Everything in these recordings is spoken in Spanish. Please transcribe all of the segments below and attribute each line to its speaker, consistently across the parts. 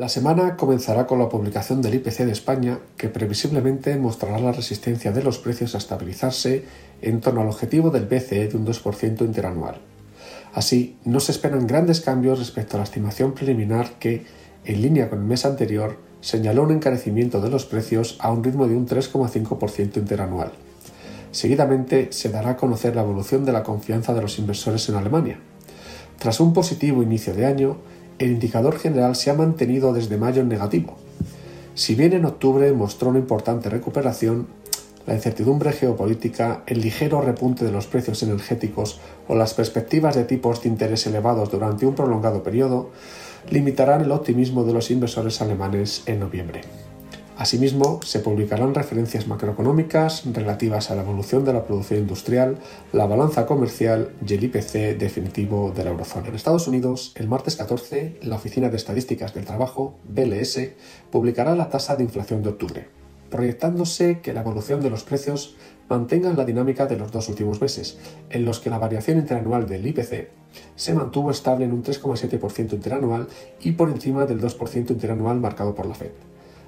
Speaker 1: La semana comenzará con la publicación del IPC de España, que previsiblemente mostrará la resistencia de los precios a estabilizarse en torno al objetivo del BCE de un 2% interanual. Así, no se esperan grandes cambios respecto a la estimación preliminar que, en línea con el mes anterior, señaló un encarecimiento de los precios a un ritmo de un 3,5% interanual. Seguidamente se dará a conocer la evolución de la confianza de los inversores en Alemania. Tras un positivo inicio de año, el indicador general se ha mantenido desde mayo en negativo. Si bien en octubre mostró una importante recuperación, la incertidumbre geopolítica, el ligero repunte de los precios energéticos o las perspectivas de tipos de interés elevados durante un prolongado periodo limitarán el optimismo de los inversores alemanes en noviembre. Asimismo, se publicarán referencias macroeconómicas relativas a la evolución de la producción industrial, la balanza comercial y el IPC definitivo de la eurozona. En Estados Unidos, el martes 14, la Oficina de Estadísticas del Trabajo, BLS, publicará la tasa de inflación de octubre, proyectándose que la evolución de los precios mantenga la dinámica de los dos últimos meses, en los que la variación interanual del IPC se mantuvo estable en un 3,7% interanual y por encima del 2% interanual marcado por la Fed.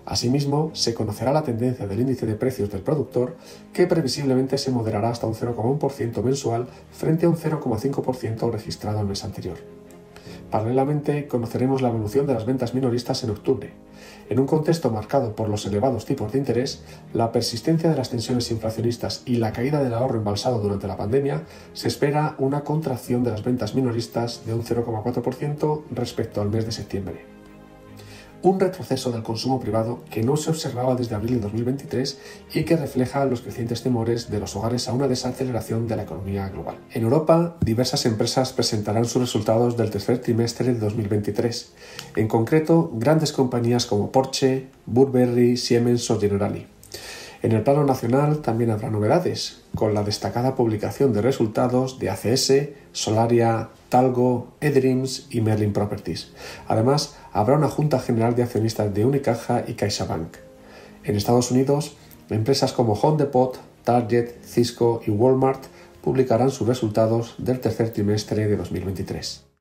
Speaker 1: Asimismo, se conocerá la tendencia del índice de precios del productor, que previsiblemente se moderará hasta un 0,1% mensual frente a un 0,5% registrado el mes anterior. Paralelamente, conoceremos la evolución de las ventas minoristas en octubre. En un contexto marcado por los elevados tipos de interés, la persistencia de las tensiones inflacionistas y la caída del ahorro embalsado durante la pandemia, se espera una contracción de las ventas minoristas de un 0,4% respecto al mes de septiembre un retroceso del consumo privado que no se observaba desde abril de 2023 y que refleja los crecientes temores de los hogares a una desaceleración de la economía global. En Europa, diversas empresas presentarán sus resultados del tercer trimestre de 2023, en concreto grandes compañías como Porsche, Burberry, Siemens o Generali. En el plano nacional también habrá novedades, con la destacada publicación de resultados de ACS, Solaria, Talgo, eDreams y Merlin Properties. Además, habrá una Junta General de Accionistas de Unicaja y CaixaBank. En Estados Unidos, empresas como Home Depot, Target, Cisco y Walmart publicarán sus resultados del tercer trimestre de 2023.